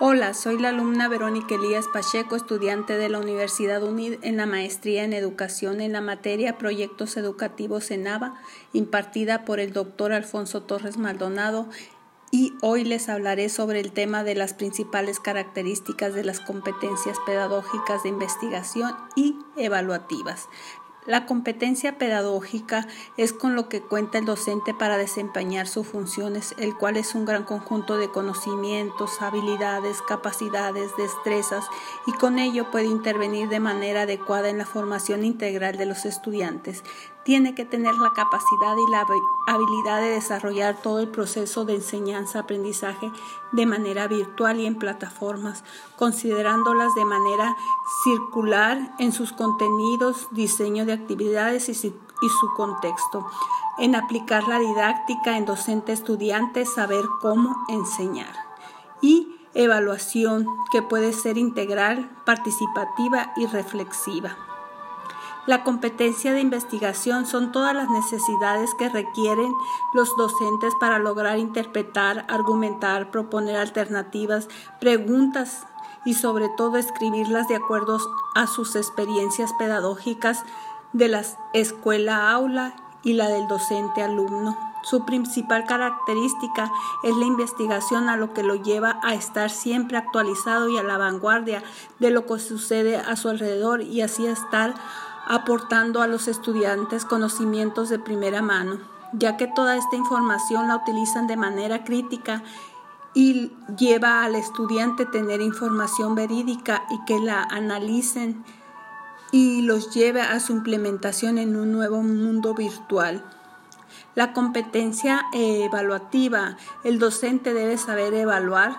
Hola, soy la alumna Verónica Elías Pacheco, estudiante de la Universidad UNID en la maestría en educación en la materia Proyectos Educativos en ABA, impartida por el doctor Alfonso Torres Maldonado, y hoy les hablaré sobre el tema de las principales características de las competencias pedagógicas de investigación y evaluativas. La competencia pedagógica es con lo que cuenta el docente para desempeñar sus funciones, el cual es un gran conjunto de conocimientos, habilidades, capacidades, destrezas y con ello puede intervenir de manera adecuada en la formación integral de los estudiantes, tiene que tener la capacidad y la habilidad de desarrollar todo el proceso de enseñanza-aprendizaje de manera virtual y en plataformas, considerándolas de manera circular en sus contenidos, diseño de actividades y su, contexto, en aplicar la didáctica en docente-estudiante, saber cómo enseñar y evaluación que puede ser integral, participativa y reflexiva. La competencia de investigación son todas las necesidades que requieren los docentes para lograr interpretar, argumentar, proponer alternativas, preguntas y sobre todo escribirlas de acuerdo a sus experiencias pedagógicas de la escuela-aula y la del docente-alumno. Su principal característica es la investigación a lo que lo lleva a estar siempre actualizado y a la vanguardia de lo que sucede a su alrededor y así estar aportando a los estudiantes conocimientos de primera mano, ya que toda esta información la utilizan de manera crítica y lleva al estudiante tener información verídica y que la analicen y los lleve a su implementación en un nuevo mundo virtual. La competencia evaluativa, el docente debe saber evaluar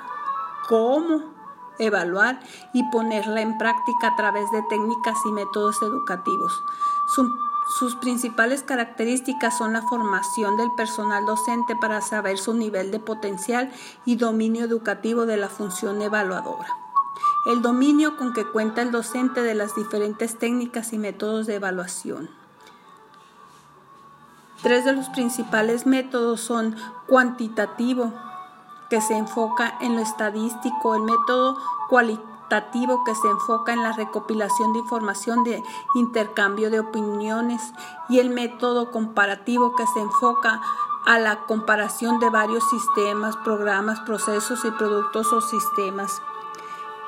cómo evaluar y ponerla en práctica a través de técnicas y métodos educativos. sus principales características son la formación del personal docente para saber su nivel de potencial y dominio educativo de la función evaluadora. El dominio con que cuenta el docente de las diferentes técnicas y métodos de evaluación. Tres de los principales métodos son cuantitativo, que se enfoca en lo estadístico, el método cualitativo que se enfoca en la recopilación de información de intercambio de opiniones y el método comparativo que se enfoca a la comparación de varios sistemas, programas, procesos y productos o sistemas.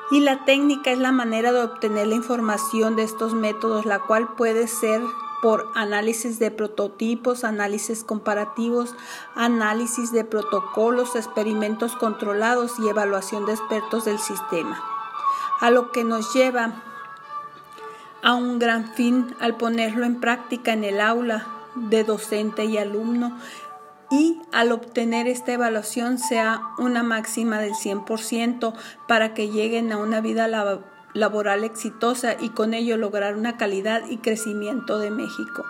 Y la técnica es la manera de obtener la información de estos métodos, la cual puede ser por análisis de prototipos, análisis comparativos, análisis de protocolos, experimentos controlados y evaluación de expertos del sistema. A lo que nos lleva a un gran fin al ponerlo en práctica en el aula de docente y alumno y al obtener esta evaluación sea una máxima del 100% para que lleguen a una vida laboral laboral exitosa y con ello lograr una calidad y crecimiento de México.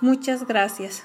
Muchas gracias.